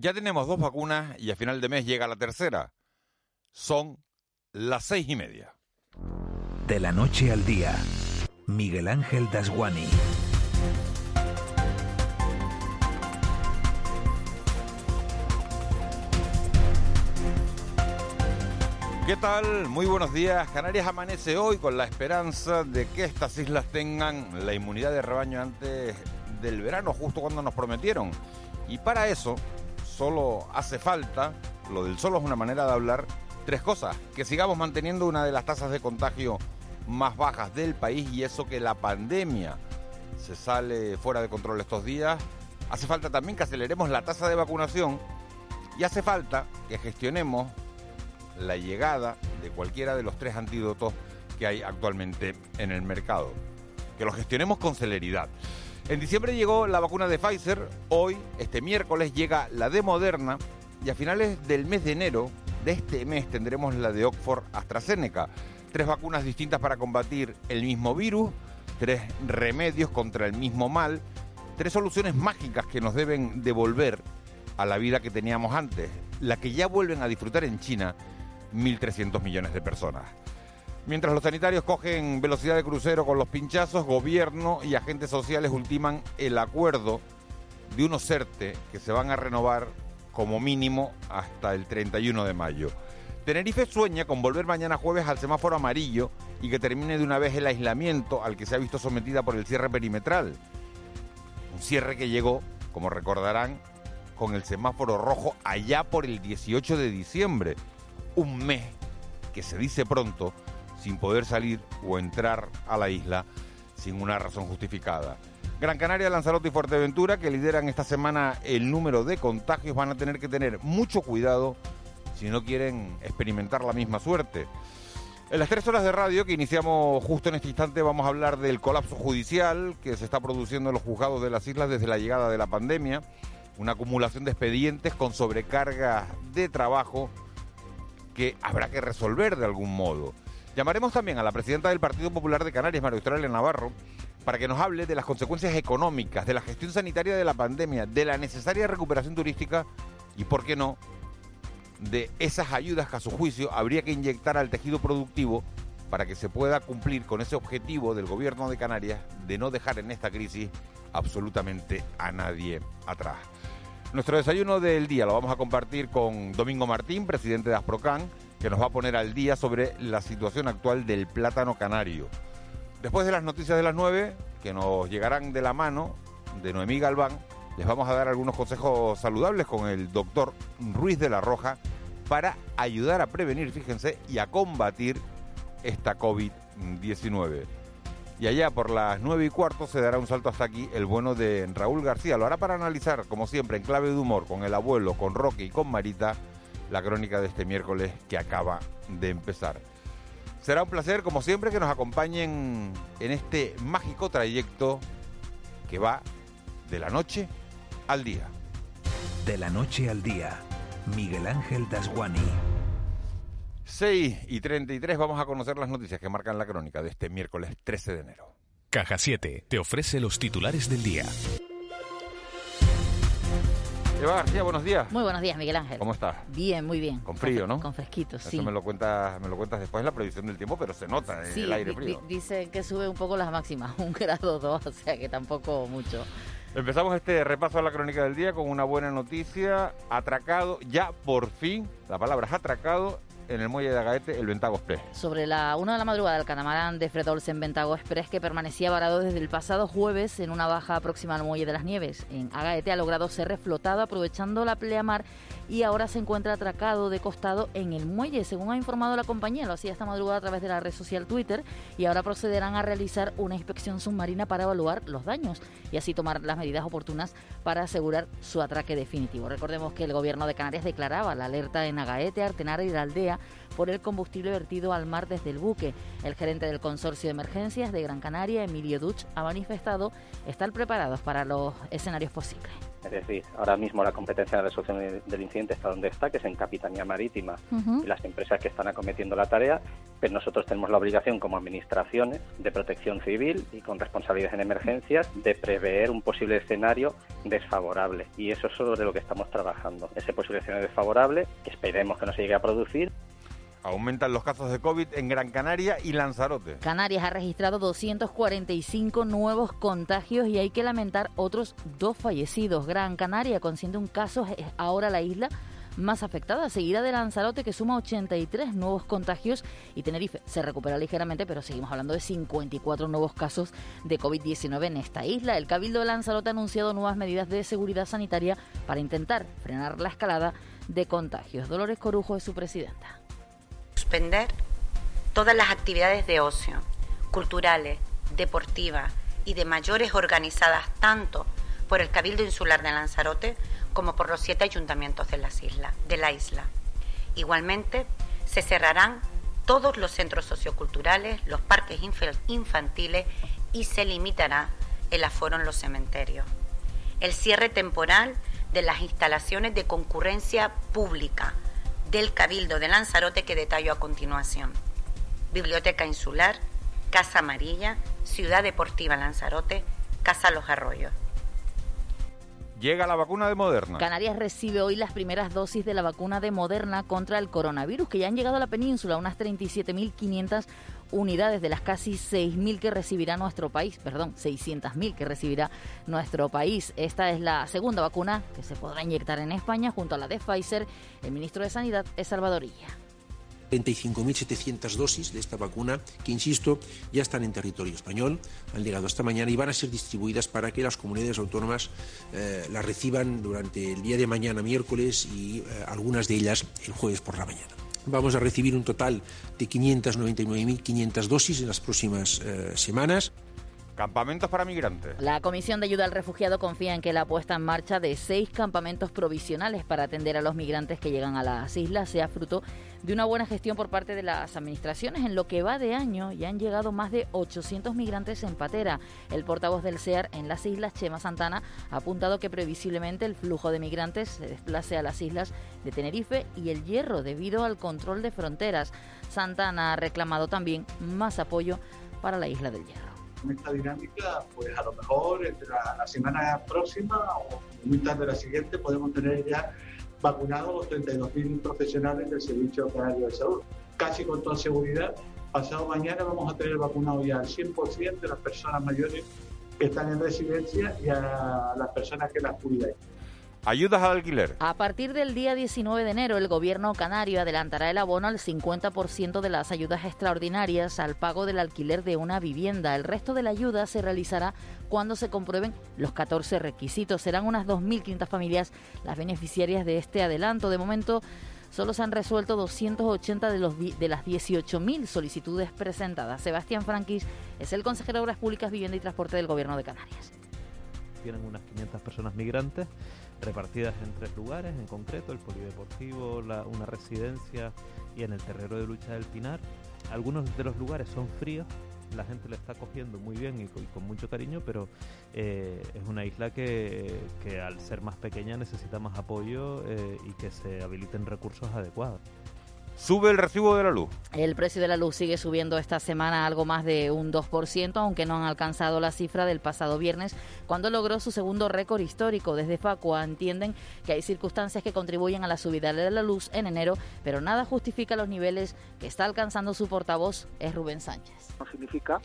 Ya tenemos dos vacunas y a final de mes llega la tercera. Son las seis y media. De la noche al día, Miguel Ángel Dasguani. ¿Qué tal? Muy buenos días. Canarias amanece hoy con la esperanza de que estas islas tengan la inmunidad de rebaño antes del verano, justo cuando nos prometieron. Y para eso, solo hace falta, lo del solo es una manera de hablar, tres cosas. Que sigamos manteniendo una de las tasas de contagio más bajas del país y eso que la pandemia se sale fuera de control estos días. Hace falta también que aceleremos la tasa de vacunación y hace falta que gestionemos la llegada de cualquiera de los tres antídotos que hay actualmente en el mercado. Que lo gestionemos con celeridad. En diciembre llegó la vacuna de Pfizer, hoy, este miércoles, llega la de Moderna y a finales del mes de enero de este mes tendremos la de Oxford AstraZeneca. Tres vacunas distintas para combatir el mismo virus, tres remedios contra el mismo mal, tres soluciones mágicas que nos deben devolver a la vida que teníamos antes, la que ya vuelven a disfrutar en China 1.300 millones de personas. Mientras los sanitarios cogen velocidad de crucero con los pinchazos, gobierno y agentes sociales ultiman el acuerdo de unos CERTE que se van a renovar como mínimo hasta el 31 de mayo. Tenerife sueña con volver mañana jueves al semáforo amarillo y que termine de una vez el aislamiento al que se ha visto sometida por el cierre perimetral. Un cierre que llegó, como recordarán, con el semáforo rojo allá por el 18 de diciembre. Un mes que se dice pronto sin poder salir o entrar a la isla sin una razón justificada. Gran Canaria, Lanzarote y Fuerteventura, que lideran esta semana el número de contagios, van a tener que tener mucho cuidado si no quieren experimentar la misma suerte. En las tres horas de radio que iniciamos justo en este instante vamos a hablar del colapso judicial que se está produciendo en los juzgados de las islas desde la llegada de la pandemia, una acumulación de expedientes con sobrecarga de trabajo que habrá que resolver de algún modo. Llamaremos también a la presidenta del Partido Popular de Canarias, María Australia Navarro, para que nos hable de las consecuencias económicas, de la gestión sanitaria de la pandemia, de la necesaria recuperación turística y, por qué no, de esas ayudas que a su juicio habría que inyectar al tejido productivo para que se pueda cumplir con ese objetivo del gobierno de Canarias de no dejar en esta crisis absolutamente a nadie atrás. Nuestro desayuno del día lo vamos a compartir con Domingo Martín, presidente de Asprocan, que nos va a poner al día sobre la situación actual del plátano canario. Después de las noticias de las 9, que nos llegarán de la mano de Noemí Galván, les vamos a dar algunos consejos saludables con el doctor Ruiz de la Roja para ayudar a prevenir, fíjense, y a combatir esta COVID-19. Y allá por las 9 y cuarto se dará un salto hasta aquí el bueno de Raúl García. Lo hará para analizar, como siempre, en clave de humor, con el abuelo, con Roque y con Marita, la crónica de este miércoles que acaba de empezar. Será un placer, como siempre, que nos acompañen en este mágico trayecto que va de la noche al día. De la noche al día, Miguel Ángel Dasguani. 6 y 33 vamos a conocer las noticias que marcan la crónica de este miércoles 13 de enero. Caja 7 te ofrece los titulares del día. Eva García, buenos días. Muy buenos días, Miguel Ángel. ¿Cómo estás? Bien, muy bien. Con frío, ¿no? Con fresquito, Eso sí. me lo cuentas, me lo cuentas después en la previsión del tiempo, pero se nota en Sí, el aire frío. di- dice que sube un poco las máximas, un grado dos, o sea que tampoco mucho. Empezamos este repaso a la crónica del día con una buena noticia. Atracado, ya por fin, la palabra es atracado, en el muelle de Agaete, el Ventago Express. Sobre la una de la madrugada, el catamarán de Fred Olsen Ventago Express, que permanecía varado desde el pasado jueves en una baja próxima al Muelle de las Nieves, en Agaete, ha logrado ser reflotado aprovechando la pleamar y ahora se encuentra atracado de costado en el muelle, según ha informado la compañía. Lo hacía esta madrugada a través de la red social Twitter y ahora procederán a realizar una inspección submarina para evaluar los daños y así tomar las medidas oportunas para asegurar su atraque definitivo. Recordemos que el gobierno de Canarias declaraba la alerta en Agaete, Artenara y la aldea por el combustible vertido al mar desde el buque. El gerente del consorcio de emergencias de Gran Canaria, Emilio Duch, ha manifestado estar preparados para los escenarios posibles. Es decir, ahora mismo la competencia de resolución del incidente está donde está, que es en Capitanía Marítima y las empresas que están acometiendo la tarea, pero nosotros tenemos la obligación como administraciones de protección civil y con responsabilidades en emergencias de prever un posible escenario desfavorable. Y eso es sobre lo que estamos trabajando. Ese posible escenario desfavorable, que esperemos que no se llegue a producir, Aumentan los casos de COVID en Gran Canaria y Lanzarote. Canarias ha registrado 245 nuevos contagios y hay que lamentar otros dos fallecidos. Gran Canaria, con un caso, es ahora la isla más afectada, seguida de Lanzarote que suma 83 nuevos contagios y Tenerife se recupera ligeramente, pero seguimos hablando de 54 nuevos casos de COVID-19 en esta isla. El Cabildo de Lanzarote ha anunciado nuevas medidas de seguridad sanitaria para intentar frenar la escalada de contagios. Dolores Corujo es su presidenta suspender todas las actividades de ocio, culturales, deportivas y de mayores organizadas tanto por el Cabildo Insular de Lanzarote como por los siete ayuntamientos de, de la isla. Igualmente, se cerrarán todos los centros socioculturales, los parques infantiles y se limitará el aforo en los cementerios. El cierre temporal de las instalaciones de concurrencia pública del Cabildo de Lanzarote que detallo a continuación. Biblioteca Insular, Casa Amarilla, Ciudad Deportiva Lanzarote, Casa Los Arroyos. Llega la vacuna de Moderna. Canarias recibe hoy las primeras dosis de la vacuna de Moderna contra el coronavirus, que ya han llegado a la península, unas 37.500 unidades de las casi 6.000 que recibirá nuestro país, perdón, 600.000 que recibirá nuestro país. Esta es la segunda vacuna que se podrá inyectar en España junto a la de Pfizer. El ministro de Sanidad es Salvadorilla. 35.700 dosis de esta vacuna que, insisto, ya están en territorio español, han llegado esta mañana y van a ser distribuidas para que las comunidades autónomas eh, las reciban durante el día de mañana, miércoles, y eh, algunas de ellas el jueves por la mañana. Vamos a recibir un total de 599.500 dosis en las próximas eh, semanas. Campamentos para migrantes. La Comisión de Ayuda al Refugiado confía en que la puesta en marcha de seis campamentos provisionales para atender a los migrantes que llegan a las islas sea fruto de una buena gestión por parte de las administraciones. En lo que va de año ya han llegado más de 800 migrantes en patera. El portavoz del SEAR en las islas, Chema Santana, ha apuntado que previsiblemente el flujo de migrantes se desplace a las islas de Tenerife y el Hierro debido al control de fronteras. Santana ha reclamado también más apoyo para la isla del Hierro con esta dinámica, pues a lo mejor entre la, semana próxima o muy tarde la siguiente podemos tener ya vacunados los 32.000 profesionales del Servicio Canario de Salud. Casi con toda seguridad, pasado mañana vamos a tener vacunado ya al 100% de las personas mayores que están en residencia y a las personas que las cuidan. Ayudas al alquiler. A partir del día 19 de enero, el gobierno canario adelantará el abono al 50% de las ayudas extraordinarias al pago del alquiler de una vivienda. El resto de la ayuda se realizará cuando se comprueben los 14 requisitos. Serán unas 2.500 familias las beneficiarias de este adelanto. De momento, solo se han resuelto 280 de, los, de las 18.000 solicitudes presentadas. Sebastián Franquis es el consejero de Obras Públicas, Vivienda y Transporte del Gobierno de Canarias. Tienen unas 500 personas migrantes repartidas en tres lugares, en concreto el polideportivo, una residencia y en el terreno de lucha del Pinar. Algunos de los lugares son fríos, la gente le está cogiendo muy bien y con, mucho cariño, pero eh, es una isla que, al ser más pequeña necesita más apoyo eh, y que se habiliten recursos adecuados. Sube el recibo de la luz. El precio de la luz sigue subiendo esta semana algo más de un 2%, aunque no han alcanzado la cifra del pasado viernes, cuando logró su segundo récord histórico. Desde Facua entienden que hay circunstancias que contribuyen a la subida de la luz en enero, pero nada justifica los niveles que está alcanzando su portavoz, es Rubén Sánchez. No significa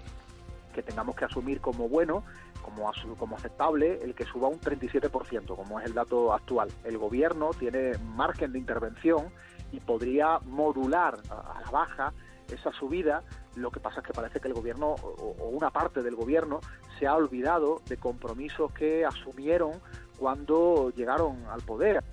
que tengamos que asumir como bueno como, como aceptable el que suba un 37%, como es el dato actual. El gobierno tiene margen de intervención y podría modular a, la baja esa subida. Lo que pasa es que parece que el gobierno o, una parte del gobierno se ha olvidado de compromisos que asumieron cuando llegaron al poder.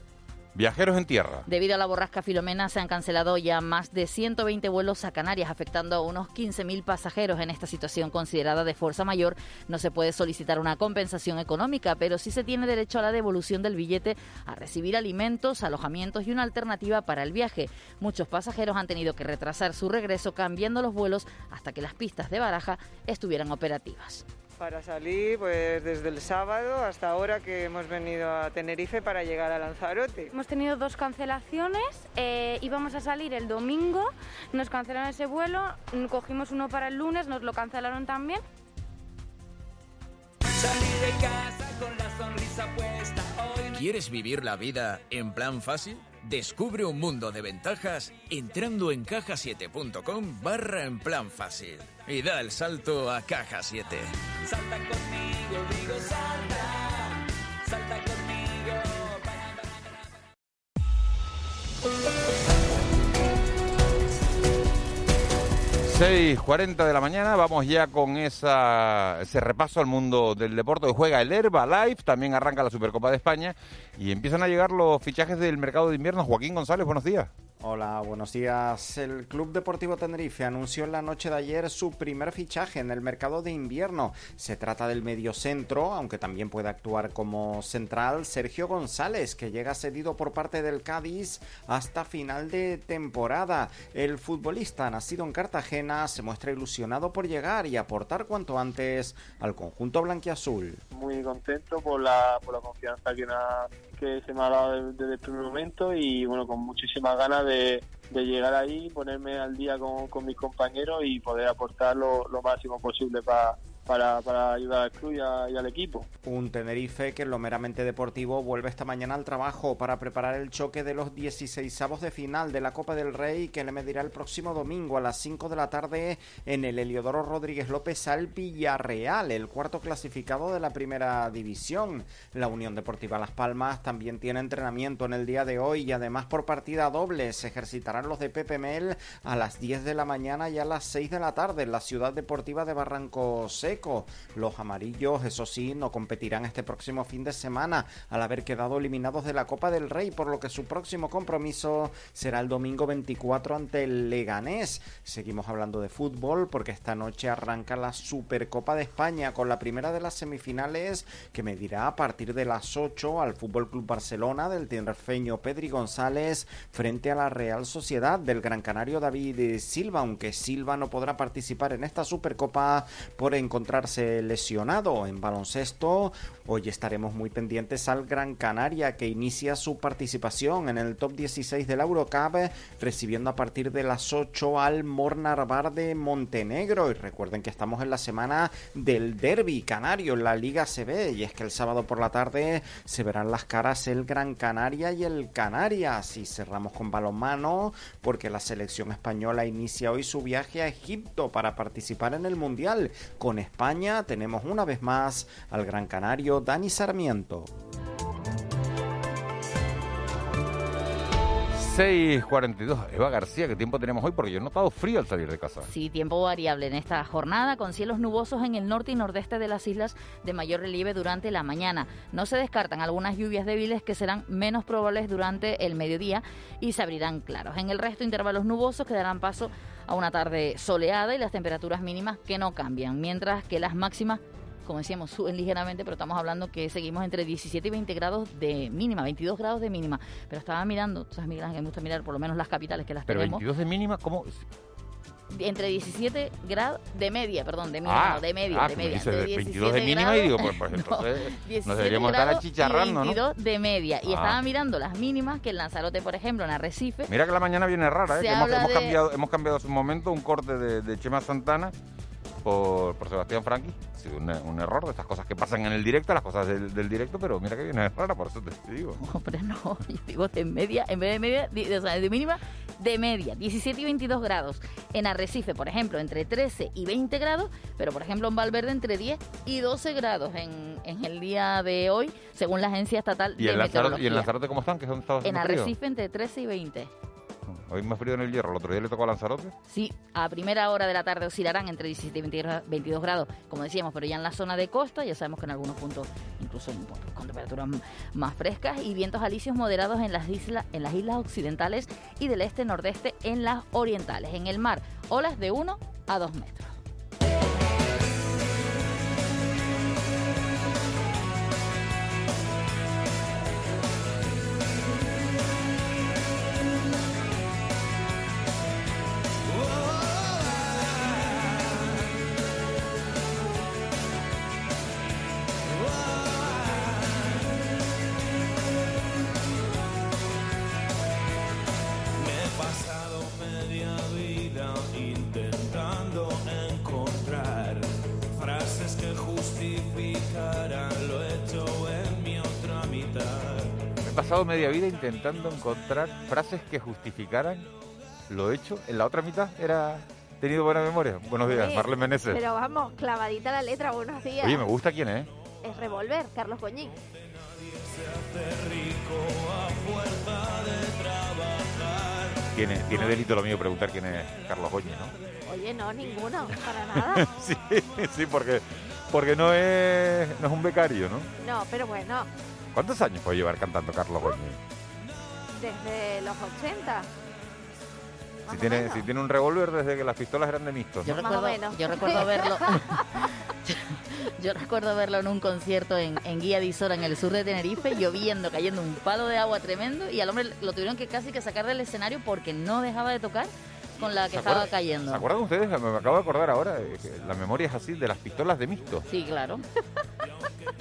Viajeros en tierra. Debido a la borrasca Filomena se han cancelado ya más de 120 vuelos a Canarias, afectando a unos 15.000 pasajeros. En esta situación considerada de fuerza mayor, no se puede solicitar una compensación económica, pero sí se tiene derecho a la devolución del billete, a recibir alimentos, alojamientos y una alternativa para el viaje. Muchos pasajeros han tenido que retrasar su regreso cambiando los vuelos hasta que las pistas de baraja estuvieran operativas. Para salir pues desde el sábado hasta ahora que hemos venido a Tenerife para llegar a Lanzarote. Hemos tenido dos cancelaciones, eh, íbamos a salir el domingo, nos cancelaron ese vuelo, cogimos uno para el lunes, nos lo cancelaron también. de casa con la sonrisa puesta ¿Quieres vivir la vida en plan fácil? Descubre un mundo de ventajas entrando en cajasiete.com barra en plan fácil y da el salto a Caja 7. Salta conmigo, digo salta, salta conmigo. 6.40 de la mañana, vamos ya con esa, ese repaso al mundo del deporte. Hoy juega el Herba Live, también arranca la Supercopa de España y empiezan a llegar los fichajes del mercado de invierno. Joaquín González, buenos días. Hola, buenos días. El Club Deportivo Tenerife anunció en la noche de ayer su primer fichaje en el mercado de invierno. Se trata del mediocentro, aunque también puede actuar como central, Sergio González, que llega cedido por parte del Cádiz hasta final de temporada. El futbolista, nacido en Cartagena, se muestra ilusionado por llegar y aportar cuanto antes al conjunto blanquiazul. Muy contento por la, por la confianza que, que se me ha dado desde el primer momento y bueno, con muchísimas ganas de de, llegar ahí, ponerme al día con, mis compañeros y poder aportar lo máximo posible para para, para ayudar al club y, al equipo. Un Tenerife que en lo meramente deportivo vuelve esta mañana al trabajo para preparar el choque de los 16 de final de la Copa del Rey que le medirá el próximo domingo a las 5 de la tarde en el Heliodoro Rodríguez López al Villarreal, el cuarto clasificado de la primera división. La Unión Deportiva Las Palmas también tiene entrenamiento en el día de hoy y además por partida doble se ejercitarán los de Pepe Mel a las 10 de la mañana y a las 6 de la tarde en la ciudad deportiva de Barranco los amarillos, eso sí, no competirán este próximo fin de semana al haber quedado eliminados de la Copa del Rey, por lo que su próximo compromiso será el domingo 24 ante el Leganés. Seguimos hablando de fútbol porque esta noche arranca la Supercopa de España con la primera de las semifinales que medirá a partir de las 8 al Fútbol Club Barcelona del tinerfeño Pedri González frente a la Real Sociedad del Gran Canario David Silva, aunque Silva no podrá participar en esta Supercopa por encontrar lesionado en baloncesto. Hoy estaremos muy pendientes al Gran Canaria que inicia su participación en el top 16 del Eurocup recibiendo a partir de las 8 al Mornar Bar de Montenegro y recuerden que estamos en la semana del derby canario en la Liga CB y es que el sábado por la tarde se verán las caras el Gran Canaria y el Canarias y cerramos con balonmano porque la selección española inicia hoy su viaje a Egipto para participar en el Mundial con tenemos una vez más al Gran Canario Dani Sarmiento. 6.42. Eva García, ¿qué tiempo tenemos hoy? Porque yo he notado frío al salir de casa. Sí, tiempo variable en esta jornada, con cielos nubosos en el norte y nordeste de las islas de mayor relieve durante la mañana. No se descartan algunas lluvias débiles que serán menos probables durante el mediodía y se abrirán claros. En el resto, intervalos nubosos que darán paso a una tarde soleada y las temperaturas mínimas que no cambian, mientras que las máximas como decíamos, suben ligeramente, pero estamos hablando que seguimos entre 17 y 20 grados de mínima, 22 grados de mínima. Pero estaba mirando, sabes, Miguel Ángel, me gusta mirar por lo menos las capitales que las pero tenemos. Pero 22 de mínima, ¿cómo? Entre 17 grados de media, perdón, de mínima, ah, de media, ah, de media. de 22 de mínima y digo, pues, pues entonces nos deberíamos estar achicharrando, 22 de media. Y ah. estaba mirando las mínimas que en Lanzarote, por ejemplo, en Arrecife. Mira que la mañana viene rara, ¿eh? hemos, hemos, cambiado, hemos cambiado hace un momento un corte de, de Chema Santana por, por Sebastián Franqui. Ha sido un, error de estas cosas que pasan en el directo, las cosas del, directo, pero mira que viene rara, por eso te digo. Hombre, no, yo digo de media, en vez de media, o sea, de mínima, de media, 17 y 22 grados. En Arrecife, por ejemplo, entre 13 y 20 grados, pero por ejemplo en Valverde entre 10 y 12 grados en, en el día de hoy, según la Agencia Estatal ¿Y de en Meteorología. ¿Y en Lanzarote cómo están? ¿Qué son En Arrecife entre 13 y 20. Hoy más frío en el hierro, el otro día le tocó a Lanzarote. Sí, a primera hora de la tarde oscilarán entre 17 y 22 grados, como decíamos, pero ya en la zona de costa, ya sabemos que en algunos puntos, incluso con temperaturas más frescas y vientos alisios moderados en las, islas, en las islas occidentales y del este-nordeste en las orientales. En el mar, olas de 1 a 2 metros. Pasado media vida intentando encontrar frases que justificaran lo hecho. En la otra mitad era tenido buena memoria. Buenos días, Sí, Marlene Meneses. Pero vamos, clavadita la letra, buenos días. Oye, me gusta quién es. Es Revolver, Carlos Goñín. Tiene, tiene delito lo mío preguntar quién es Carlos Goñi, ¿no? Oye, no, ninguno, para nada. sí, sí, porque, porque no, es, no es un becario, ¿no? No, pero bueno, ¿Cuántos años puede llevar cantando Carlos Goñi? desde los 80. Si tiene, si tiene un revólver desde que las pistolas eran de mixtos. Yo recuerdo, yo recuerdo verlo. yo recuerdo verlo en un concierto en, en Guía de Isora, en el sur de Tenerife, lloviendo, cayendo un palo de agua tremendo, y al hombre lo tuvieron que casi que sacar del escenario porque no dejaba de tocar con la que ¿Se estaba cayendo. ¿Se acuerdan ustedes? Me, acabo de acordar ahora, eh, que la memoria es así, de las pistolas de mixto. Sí, claro.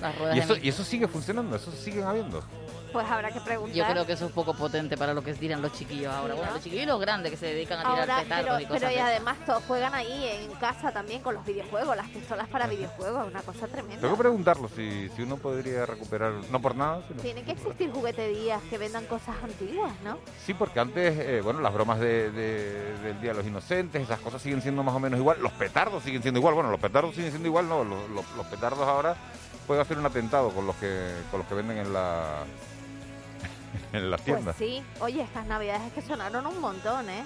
Las ruedas Y eso, y eso sigue funcionando, eso siguen habiendo. Pues habrá que preguntar. Yo creo que eso es poco potente para lo que tiran los chiquillos ahora. Bueno, los chiquillos y los grandes que se dedican a tirar Ahora, petardos pero, y cosas pero y además todos juegan ahí en casa también con los videojuegos, las pistolas para videojuegos, una cosa tremenda. Tengo que preguntarlo si, si uno podría recuperar, no por nada, sino... Tienen que existir jugueterías que vendan cosas antiguas, ¿no? Sí, porque antes, eh, bueno, las bromas de- de- del Día de los Inocentes, esas cosas siguen siendo más o menos igual. Los petardos siguen siendo igual. Bueno, los petardos siguen siendo igual, no. Los, los- los petardos ahora pueden hacer un atentado con los que con los que venden en la en las Pues tiendas. sí. Oye, estas navidades es que sonaron un montón, ¿eh?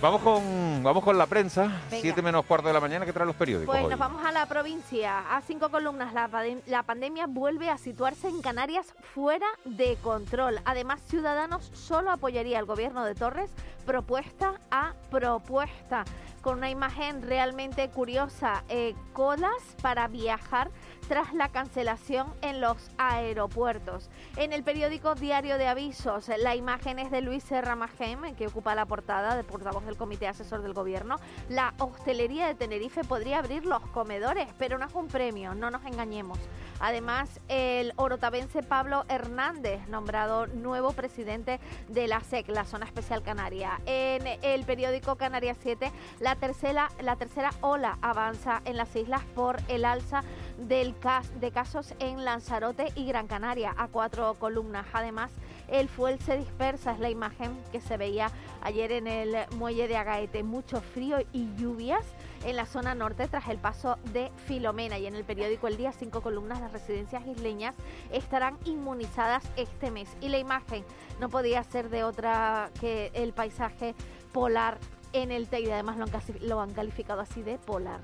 Vamos con vamos con la prensa. Siete menos cuarto de la mañana que traen los periódicos Pues hoy. nos vamos a la provincia. A cinco columnas, la, la pandemia vuelve a situarse en Canarias fuera de control. Además, Ciudadanos solo apoyaría al gobierno de Torres propuesta a propuesta. Con una imagen realmente curiosa, eh, colas para viajar tras la cancelación en los aeropuertos. En el periódico Diario de Avisos, la imagen es de Luis Serra Magem, que ocupa la portada de portavoz del Comité Asesor del Gobierno. La hostelería de Tenerife podría abrir los comedores, pero no es un premio, no nos engañemos. Además, el orotavense Pablo Hernández, nombrado nuevo presidente de la SEC, la Zona Especial Canaria. En el periódico Canarias 7, la tercera, la tercera ola avanza en las islas por el alza del de casos en Lanzarote y Gran Canaria a cuatro columnas. Además, el fuel se dispersa, es la imagen que se veía ayer en el muelle de Agaete. Mucho frío y lluvias en la zona norte tras el paso de Filomena. Y en el periódico El Día, cinco columnas, las residencias isleñas estarán inmunizadas este mes. Y la imagen no podía ser de otra que el paisaje polar en el Teide. Además lo han calificado así de polar.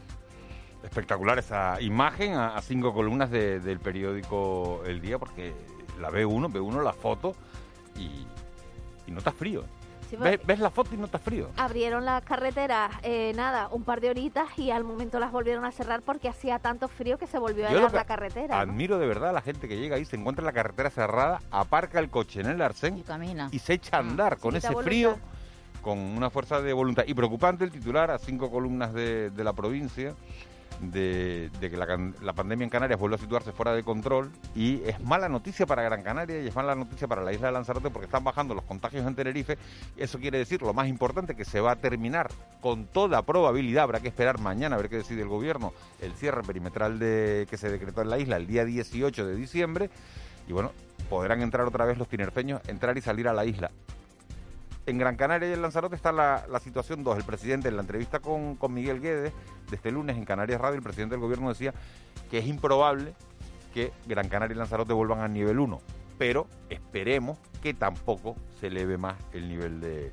Espectacular esa imagen a, a cinco columnas de- del periódico El Día, porque la ve uno, ve uno la foto y, y no está frío. Sí, ves la foto y no está frío. Abrieron las carreteras, eh, nada, un par de horitas y al momento las volvieron a cerrar porque hacía tanto frío que se volvió a que la carretera. ¿no? Admiro de verdad a la gente que llega ahí, se encuentra la carretera cerrada, aparca el coche en el arcén camina. y se echa a andar con ese voluntad. frío, con una fuerza de voluntad. Y preocupante el titular a cinco columnas de, de la provincia. De, que la pandemia en Canarias vuelve a situarse fuera de control y es mala noticia para Gran Canaria y es mala noticia para la isla de Lanzarote porque están bajando los contagios en Tenerife. Eso quiere decir, lo más importante, que se va a terminar con toda probabilidad, habrá que esperar mañana a ver qué decide el gobierno, el cierre perimetral de, que se decretó en la isla el día 18 de diciembre y bueno, podrán entrar otra vez los tinerfeños, entrar y salir a la isla. En Gran Canaria y en Lanzarote está la, situación 2. El presidente en la entrevista con, con Miguel Guedes de este lunes en Canarias Radio, el presidente del gobierno decía que es improbable que Gran Canaria y Lanzarote vuelvan al nivel 1, pero esperemos que tampoco se eleve más el nivel de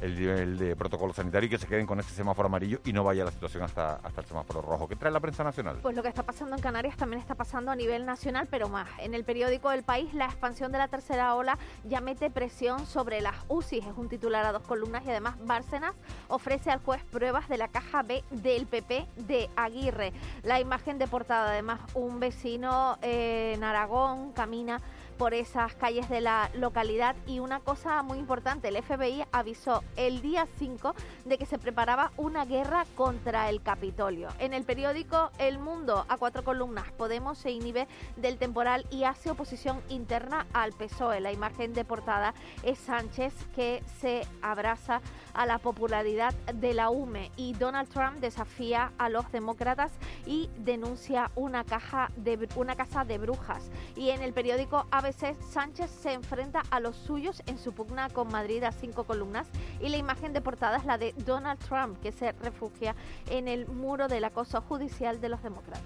el nivel de protocolo sanitario y que se queden con ese semáforo amarillo y no vaya la situación hasta, hasta el semáforo rojo. ¿Qué trae la prensa nacional? Pues lo que está pasando en Canarias también está pasando a nivel nacional, pero más. En el periódico El País, la expansión de la tercera ola ya mete presión sobre las UCI. Es un titular a dos columnas y además Bárcenas ofrece al juez pruebas de la caja B del PP de Aguirre. La imagen de portada, además, un vecino eh, en Aragón camina por esas calles de la localidad y una cosa muy importante, el FBI avisó el día 5 de que se preparaba una guerra contra el Capitolio. En el periódico El Mundo, a cuatro columnas, Podemos se inhibe del temporal y hace oposición interna al PSOE. La imagen de portada es Sánchez que se abraza a la popularidad de la UME y Donald Trump desafía a los demócratas y denuncia una caja de una casa de brujas. Y en el periódico ABC ABC, Sánchez se enfrenta a los suyos en su pugna con Madrid a cinco columnas y la imagen de portada es la de Donald Trump, que se refugia en el muro del acoso judicial de los demócratas.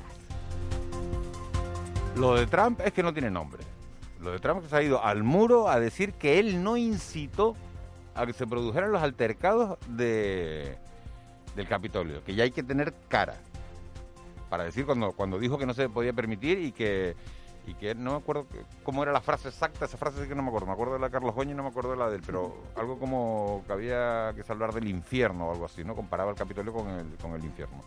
Lo de Trump es que no tiene nombre. Lo de Trump se ha ido al muro a decir que él no incitó a que se produjeran los altercados de, del Capitolio, que ya hay que tener cara para decir cuando, cuando dijo que no se podía permitir y que y que no me acuerdo cómo era la frase exacta, esa frase sí que no me acuerdo, me acuerdo de la de Carlos Goñi y no me acuerdo de la de él, pero algo como que había que salvar del infierno o algo así, ¿no? Comparaba el Capitolio con el, con el infierno.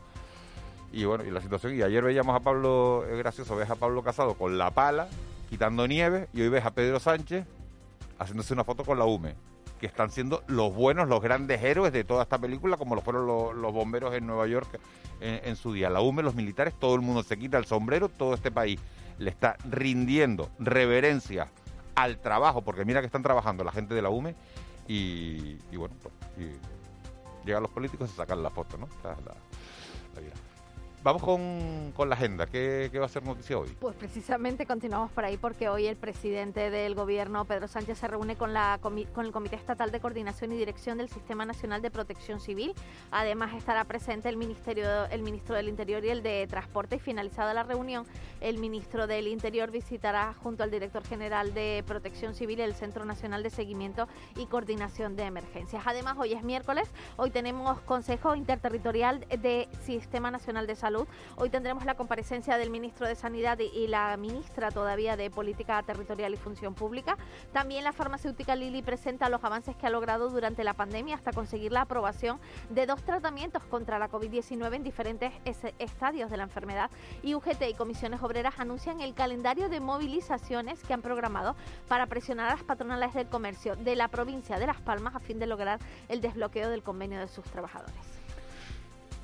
Y bueno, y la situación, y ayer veíamos a Pablo, es gracioso, ves a Pablo Casado con la pala, quitando nieve, y hoy ves a Pedro Sánchez haciéndose una foto con la UME, que están siendo los buenos, los grandes héroes de toda esta película, como lo fueron los, bomberos en Nueva York en, en su día. La UME, los militares, todo el mundo se quita el sombrero, todo este país le está rindiendo reverencia al trabajo, porque mira que están trabajando la gente de la UME y, bueno, llegan los políticos y sacan la foto, ¿no? la vida. Vamos con, la agenda. ¿Qué, va a ser noticia hoy? Pues precisamente continuamos por ahí porque hoy el presidente del gobierno, Pedro Sánchez, se reúne con, la, con el Comité Estatal de Coordinación y Dirección del Sistema Nacional de Protección Civil. Además estará presente el, ministerio, el ministro del Interior y el de Transporte. Y finalizada la reunión, el ministro del Interior visitará junto al director general de Protección Civil el Centro Nacional de Seguimiento y Coordinación de Emergencias. Además, hoy es miércoles, hoy tenemos Consejo Interterritorial de Sistema Nacional de Salud Hoy tendremos la comparecencia del ministro de Sanidad y la ministra todavía de Política Territorial y Función Pública. También la farmacéutica Lili presenta los avances que ha logrado durante la pandemia hasta conseguir la aprobación de dos tratamientos contra la COVID-19 en diferentes estadios de la enfermedad. Y UGT y comisiones obreras anuncian el calendario de movilizaciones que han programado para presionar a las patronales del comercio de la provincia de Las Palmas a fin de lograr el desbloqueo del convenio de sus trabajadores.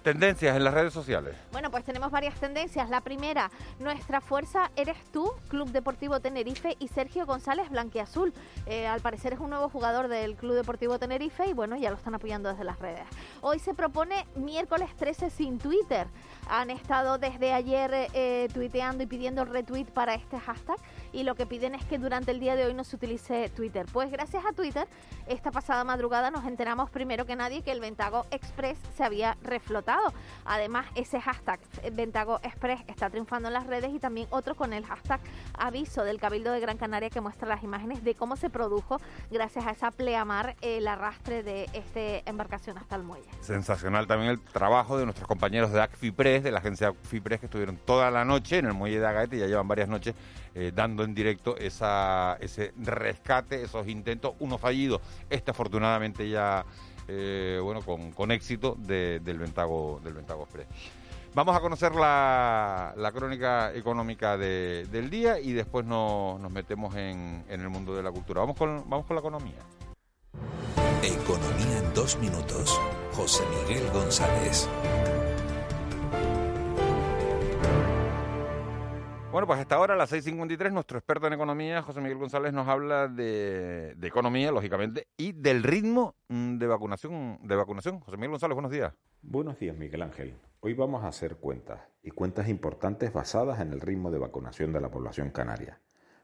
Tendencias en las redes sociales. Bueno, pues tenemos varias tendencias. La primera, nuestra fuerza eres tú, Club Deportivo Tenerife y Sergio González Blanquiazul. Eh, al parecer es un nuevo jugador del Club Deportivo Tenerife y bueno, ya lo están apoyando desde las redes. Hoy se propone miércoles 13 sin Twitter. Han estado desde ayer eh, tuiteando y pidiendo retweet para este hashtag y lo que piden es que durante el día de hoy no se utilice Twitter. Pues gracias a Twitter, esta pasada madrugada nos enteramos primero que nadie que el Ventago Express se había reflotado Además, ese hashtag eh, Ventago Express está triunfando en las redes y también otro con el hashtag aviso del Cabildo de Gran Canaria que muestra las imágenes de cómo se produjo gracias a esa pleamar el arrastre de esta embarcación hasta el muelle. Sensacional también el trabajo de nuestros compañeros de ACFIPRES, de la agencia ACFIPRES, que estuvieron toda la noche en el muelle de Agaete, ya llevan varias noches eh, dando en directo ese rescate, esos intentos, uno fallido, este afortunadamente ya eh, bueno, con, éxito del Ventago, del Ventago Express. Vamos a conocer la, crónica económica del día y después nos, metemos en, en, el mundo de la cultura. Vamos con, vamos con la economía. Economía en dos minutos. José Miguel González. Bueno, pues hasta ahora, a las 6.53, nuestro experto en economía, José Miguel González, nos habla de, economía, lógicamente, y del ritmo mm, de vacunación, de vacunación. José Miguel González, buenos días. Buenos días, Miguel Ángel. Hoy vamos a hacer cuentas, y cuentas importantes basadas en el ritmo de vacunación de la población canaria.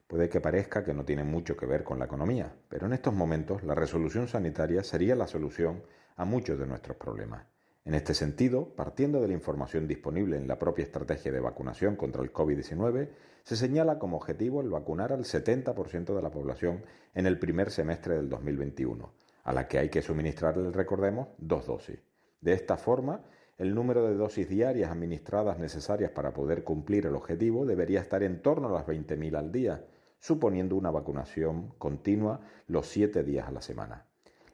Puede que parezca que no tiene mucho que ver con la economía, pero en estos momentos la resolución sanitaria sería la solución a muchos de nuestros problemas. En este sentido, partiendo de la información disponible en la propia estrategia de vacunación contra el COVID-19, se señala como objetivo el vacunar al 70% de la población en el primer semestre del 2021, a la que hay que suministrarle, recordemos, dos dosis. De esta forma, el número de dosis diarias administradas necesarias para poder cumplir el objetivo debería estar en torno a las 20.000 al día, suponiendo una vacunación continua los siete días a la semana.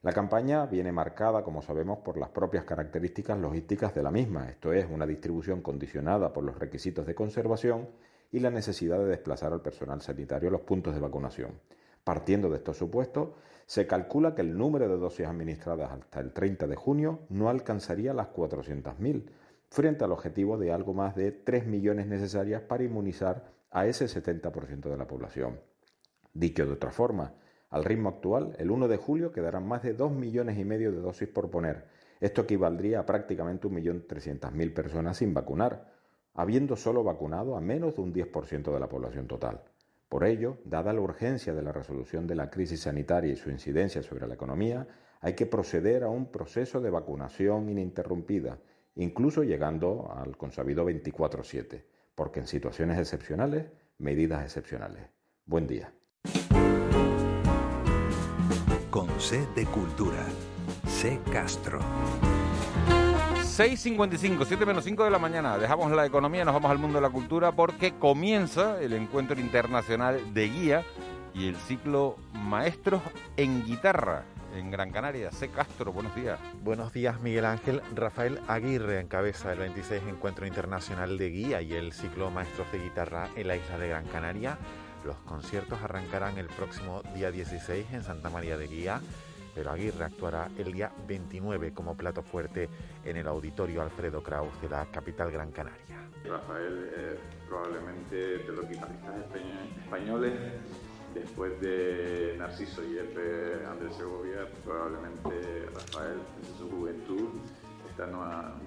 La campaña viene marcada, como sabemos, por las propias características logísticas de la misma, esto es, una distribución condicionada por los requisitos de conservación y la necesidad de desplazar al personal sanitario a los puntos de vacunación. Partiendo de estos supuestos, se calcula que el número de dosis administradas hasta el 30 de junio no alcanzaría las 400.000, frente al objetivo de algo más de 3 millones necesarias para inmunizar a ese 70% de la población. Dicho de otra forma, al ritmo actual, el 1 de julio quedarán más de 2 millones y medio de dosis por poner. Esto equivaldría a prácticamente 1.300.000 personas sin vacunar, habiendo solo vacunado a menos de un 10% de la población total. Por ello, dada la urgencia de la resolución de la crisis sanitaria y su incidencia sobre la economía, hay que proceder a un proceso de vacunación ininterrumpida, incluso llegando al consabido 24-7, porque en situaciones excepcionales, medidas excepcionales. Buen día. Con C de Cultura. C Castro. 6.55, 7 menos 5 de la mañana. Dejamos la economía, nos vamos al mundo de la cultura porque comienza el encuentro internacional de guía y el ciclo Maestros en Guitarra en Gran Canaria. C. Castro, buenos días. Buenos días, Miguel Ángel. Rafael Aguirre encabeza el 26 Encuentro Internacional de Guía y el ciclo Maestros de Guitarra en la isla de Gran Canaria. Los conciertos arrancarán el próximo día 16 en Santa María de Guía pero Aguirre actuará el día 29 como plato fuerte en el auditorio Alfredo Kraus de la capital Gran Canaria. Rafael es probablemente de los guitarristas españoles, después de Narciso y Epe Andrés Segovia, probablemente Rafael, desde su juventud, está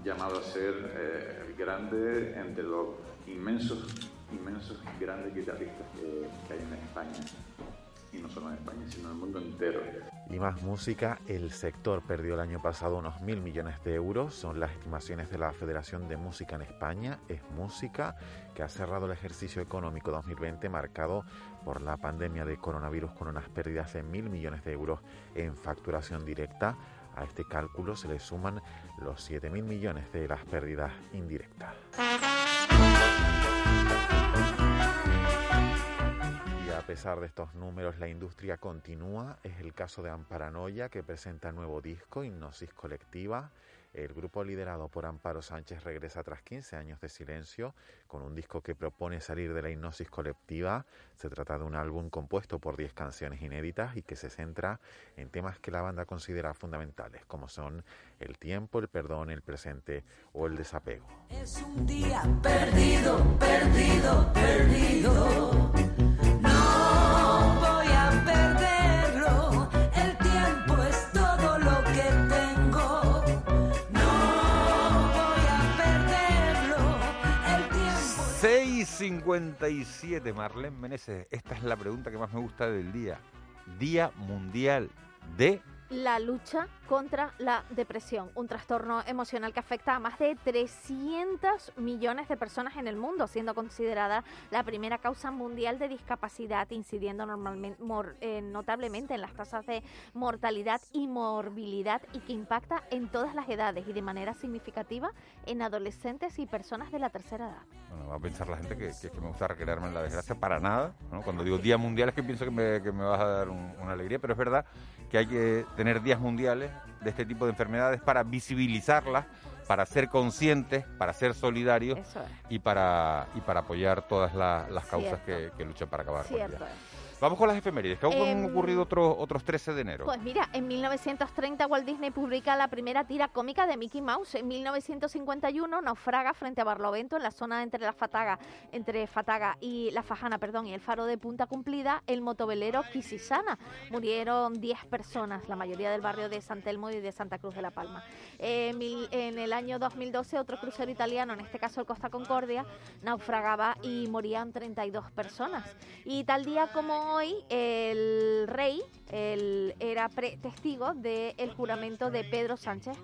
llamado a ser eh, el grande entre los inmensos, inmensos, grandes guitarristas que hay en España y no solo en España, sino en el mundo entero. Y más música, el sector perdió el año pasado unos mil millones de euros, son las estimaciones de la Federación de Música en España, es música que ha cerrado el ejercicio económico 2020 marcado por la pandemia de coronavirus con unas pérdidas de mil millones de euros en facturación directa. A este cálculo se le suman los 7 mil millones de las pérdidas indirectas. Pesar de estos números, la industria continúa. Es el caso de Amparanoia, que presenta nuevo disco, Hipnosis Colectiva. El grupo liderado por Amparo Sánchez regresa tras 15 años de silencio con un disco que propone salir de la hipnosis colectiva. Se trata de un álbum compuesto por 10 canciones inéditas y que se centra en temas que la banda considera fundamentales, como son el tiempo, el perdón, el presente o el desapego. Es un día perdido, perdido. 57, Marlene Meneses. Esta es la pregunta que más me gusta del día. Día Mundial de la lucha contra la depresión, un trastorno emocional que afecta a más de 300 millones de personas en el mundo, siendo considerada la primera causa mundial de discapacidad, incidiendo normalmente, eh, notablemente en las tasas de mortalidad y morbilidad y que impacta en todas las edades y de manera significativa en adolescentes y personas de la tercera edad. Bueno, va a pensar la gente que, me gusta recrearme en la desgracia para nada. Cuando digo Día Mundial es que pienso que me, que me vas a dar una alegría, pero es verdad que hay que tener días mundiales de este tipo de enfermedades para visibilizarlas, para ser conscientes, para ser solidarios y, para, y para apoyar todas las causas que, luchan para acabar con ellas. Vamos con las efemérides, que han em, ocurrido otros, otros 13 de enero. Pues mira, en 1930 Walt Disney publica la primera tira cómica de Mickey Mouse. En 1951 naufraga frente a Barlovento en la zona entre la Fataga, entre Fataga y la Fajana, perdón, y el faro de Punta Cumplida, el motovelero Quisisana. Murieron 10 personas, la mayoría del barrio de San Telmo y de Santa Cruz de la Palma. en el año 2012 otro crucero italiano, en este caso el Costa Concordia, naufragaba y morían 32 personas. Y tal día como hoy el rey era testigo del juramento de Pedro Sánchez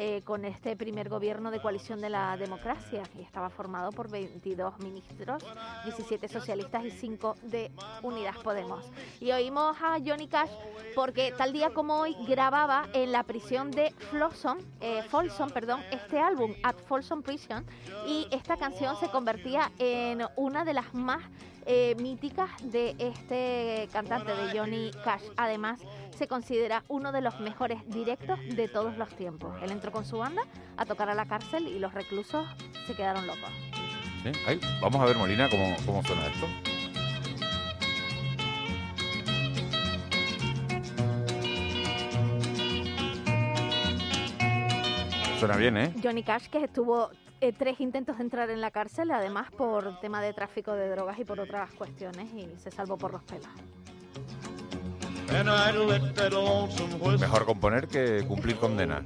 eh, con este primer gobierno de coalición de la democracia y estaba formado por 22 ministros, 17 socialistas y 5 de Unidas Podemos. Y oímos a Johnny Cash porque tal día como hoy grababa en la prisión de Folsom, eh, Folsom perdón, este álbum, At Folsom Prison, y esta canción se convertía en una de las más eh, míticas de este cantante, de Johnny Cash. Además, se considera uno de los mejores directos de todos los tiempos. Él entró con su banda a tocar a la cárcel y los reclusos se quedaron locos. vamos a ver, Molina, cómo, cómo suena esto. Suena bien, ¿eh? Johnny Cash, que estuvo eh, tres intentos de entrar en la cárcel, además por tema de tráfico de drogas y por otras cuestiones, y se salvó por los pelos. Mejor componer que cumplir condena.